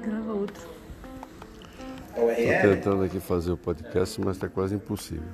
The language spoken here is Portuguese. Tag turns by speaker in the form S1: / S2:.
S1: Grava outro.
S2: Estou tentando aqui fazer o podcast, mas está quase impossível.